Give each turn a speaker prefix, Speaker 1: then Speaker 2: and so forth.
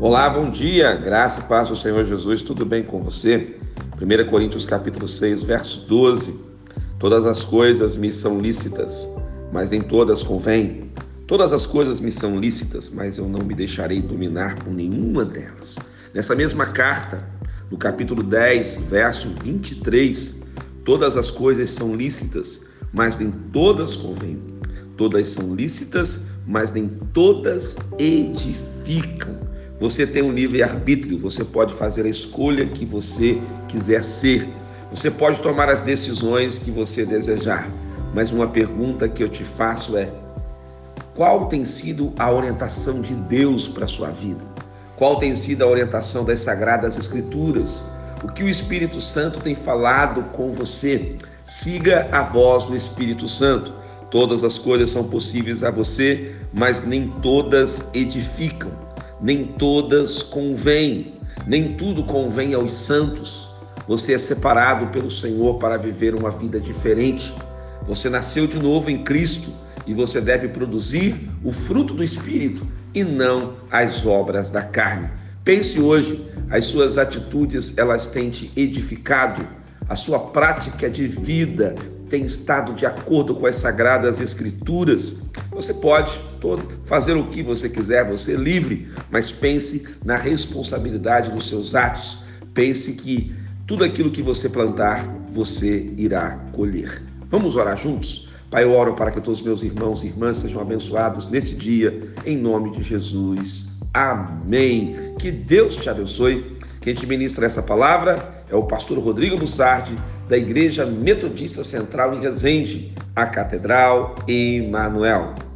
Speaker 1: Olá, bom dia, graça e paz do Senhor Jesus, tudo bem com você? 1 Coríntios capítulo 6, verso 12. Todas as coisas me são lícitas, mas nem todas convêm. Todas as coisas me são lícitas, mas eu não me deixarei dominar por nenhuma delas. Nessa mesma carta, no capítulo 10, verso 23, todas as coisas são lícitas, mas nem todas convêm. Todas são lícitas, mas nem todas edificam. Você tem um livre-arbítrio, você pode fazer a escolha que você quiser ser. Você pode tomar as decisões que você desejar. Mas uma pergunta que eu te faço é: qual tem sido a orientação de Deus para a sua vida? Qual tem sido a orientação das Sagradas Escrituras? O que o Espírito Santo tem falado com você? Siga a voz do Espírito Santo. Todas as coisas são possíveis a você, mas nem todas edificam nem todas convêm, nem tudo convém aos santos. Você é separado pelo Senhor para viver uma vida diferente. Você nasceu de novo em Cristo e você deve produzir o fruto do Espírito e não as obras da carne. Pense hoje, as suas atitudes elas têm te edificado, a sua prática de vida tem estado de acordo com as sagradas escrituras. Você pode todo, fazer o que você quiser, você é livre, mas pense na responsabilidade dos seus atos. Pense que tudo aquilo que você plantar, você irá colher. Vamos orar juntos? Pai, eu oro para que todos os meus irmãos e irmãs sejam abençoados nesse dia, em nome de Jesus. Amém. Que Deus te abençoe. Quem te ministra essa palavra é o pastor Rodrigo Bussardi, da Igreja Metodista Central em Resende, a Catedral Emanuel.